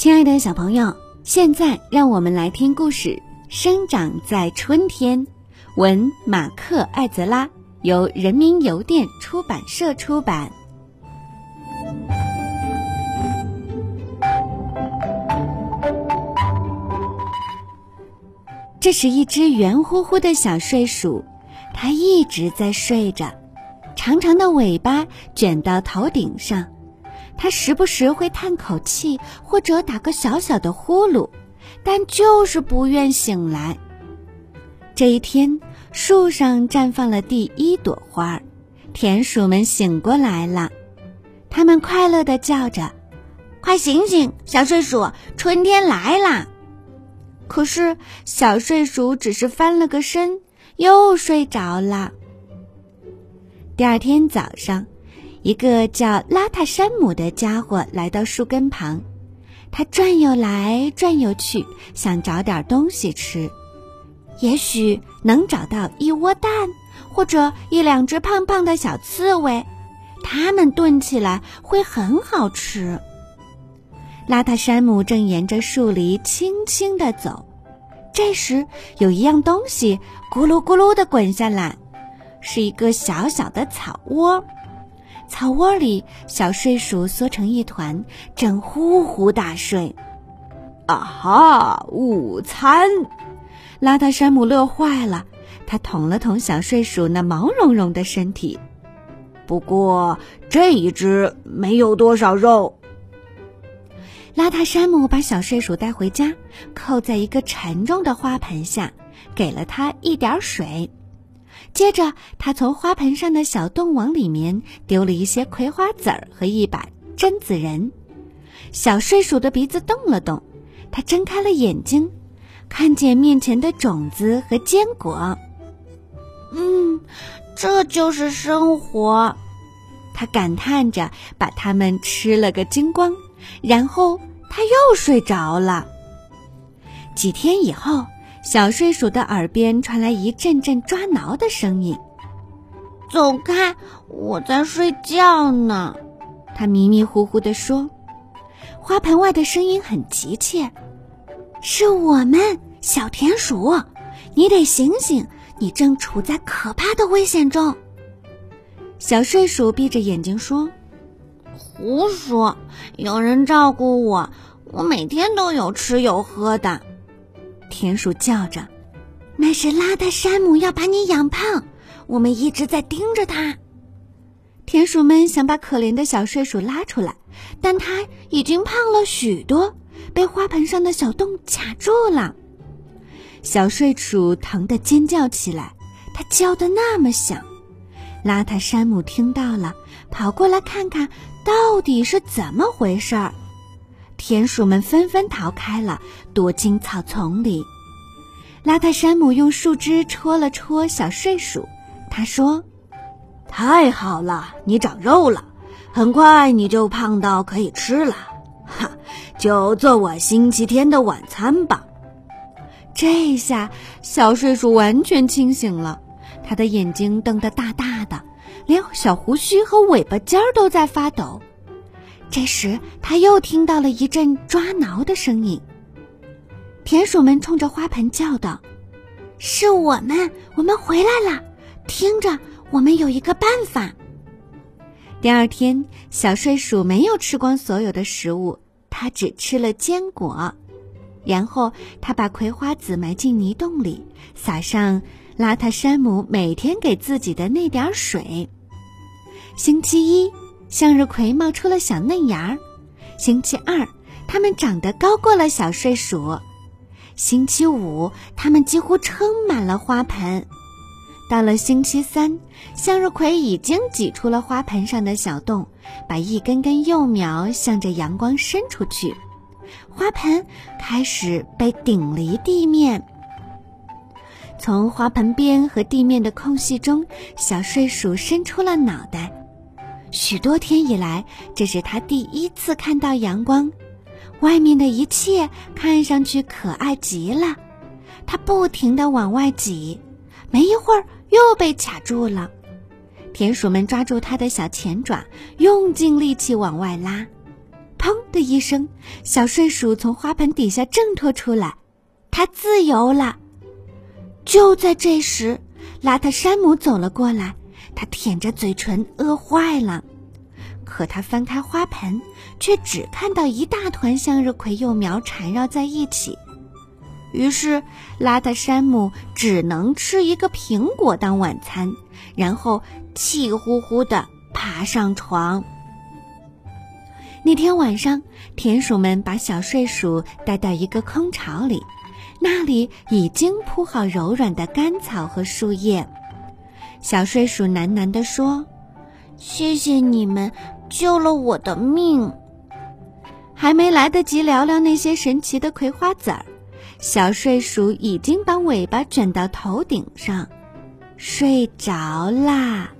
亲爱的小朋友，现在让我们来听故事《生长在春天》，文马克·艾泽拉，由人民邮电出版社出版。这是一只圆乎乎的小睡鼠，它一直在睡着，长长的尾巴卷到头顶上。它时不时会叹口气，或者打个小小的呼噜，但就是不愿醒来。这一天，树上绽放了第一朵花儿，田鼠们醒过来了，它们快乐地叫着：“快醒醒，小睡鼠，春天来啦！”可是，小睡鼠只是翻了个身，又睡着了。第二天早上。一个叫拉塔山姆的家伙来到树根旁，他转悠来转悠去，想找点东西吃，也许能找到一窝蛋，或者一两只胖胖的小刺猬，它们炖起来会很好吃。拉塔山姆正沿着树篱轻轻地走，这时有一样东西咕噜咕噜地滚下来，是一个小小的草窝。草窝里，小睡鼠缩成一团，正呼呼大睡。啊哈！午餐！邋遢山姆乐坏了，他捅了捅小睡鼠那毛茸茸的身体。不过这一只没有多少肉。邋遢山姆把小睡鼠带回家，扣在一个沉重的花盆下，给了它一点水。接着，他从花盆上的小洞往里面丢了一些葵花籽儿和一把榛子仁。小睡鼠的鼻子动了动，它睁开了眼睛，看见面前的种子和坚果。嗯，这就是生活，他感叹着，把它们吃了个精光。然后他又睡着了。几天以后。小睡鼠的耳边传来一阵阵抓挠的声音。“走开，我在睡觉呢。”他迷迷糊糊地说。花盆外的声音很急切：“是我们，小田鼠，你得醒醒，你正处在可怕的危险中。”小睡鼠闭着眼睛说：“胡说，有人照顾我，我每天都有吃有喝的。”田鼠叫着：“那是拉达山姆要把你养胖，我们一直在盯着他。”田鼠们想把可怜的小睡鼠拉出来，但它已经胖了许多，被花盆上的小洞卡住了。小睡鼠疼得尖叫起来，它叫得那么响。邋遢山姆听到了，跑过来看看到底是怎么回事儿。田鼠们纷纷逃开了，躲进草丛里。邋遢山姆用树枝戳了戳小睡鼠，他说：“太好了，你长肉了，很快你就胖到可以吃了。哈，就做我星期天的晚餐吧。”这下小睡鼠完全清醒了，他的眼睛瞪得大大的，连小胡须和尾巴尖儿都在发抖。这时，他又听到了一阵抓挠的声音。田鼠们冲着花盆叫道：“是我们，我们回来了！听着，我们有一个办法。”第二天，小睡鼠没有吃光所有的食物，它只吃了坚果。然后，他把葵花籽埋进泥洞里，撒上邋遢山姆每天给自己的那点水。星期一。向日葵冒出了小嫩芽儿。星期二，它们长得高过了小睡鼠。星期五，它们几乎撑满了花盆。到了星期三，向日葵已经挤出了花盆上的小洞，把一根根幼苗向着阳光伸出去。花盆开始被顶离地面。从花盆边和地面的空隙中，小睡鼠伸出了脑袋。许多天以来，这是他第一次看到阳光。外面的一切看上去可爱极了。他不停地往外挤，没一会儿又被卡住了。田鼠们抓住他的小前爪，用尽力气往外拉。砰的一声，小睡鼠从花盆底下挣脱出来，它自由了。就在这时，邋遢山姆走了过来，他舔着嘴唇，饿坏了。可他翻开花盆，却只看到一大团向日葵幼苗缠绕在一起。于是，邋遢山姆只能吃一个苹果当晚餐，然后气呼呼地爬上床。那天晚上，田鼠们把小睡鼠带到一个空巢里，那里已经铺好柔软的干草和树叶。小睡鼠喃喃地说：“谢谢你们救了我的命。”还没来得及聊聊那些神奇的葵花籽儿，小睡鼠已经把尾巴卷到头顶上，睡着啦。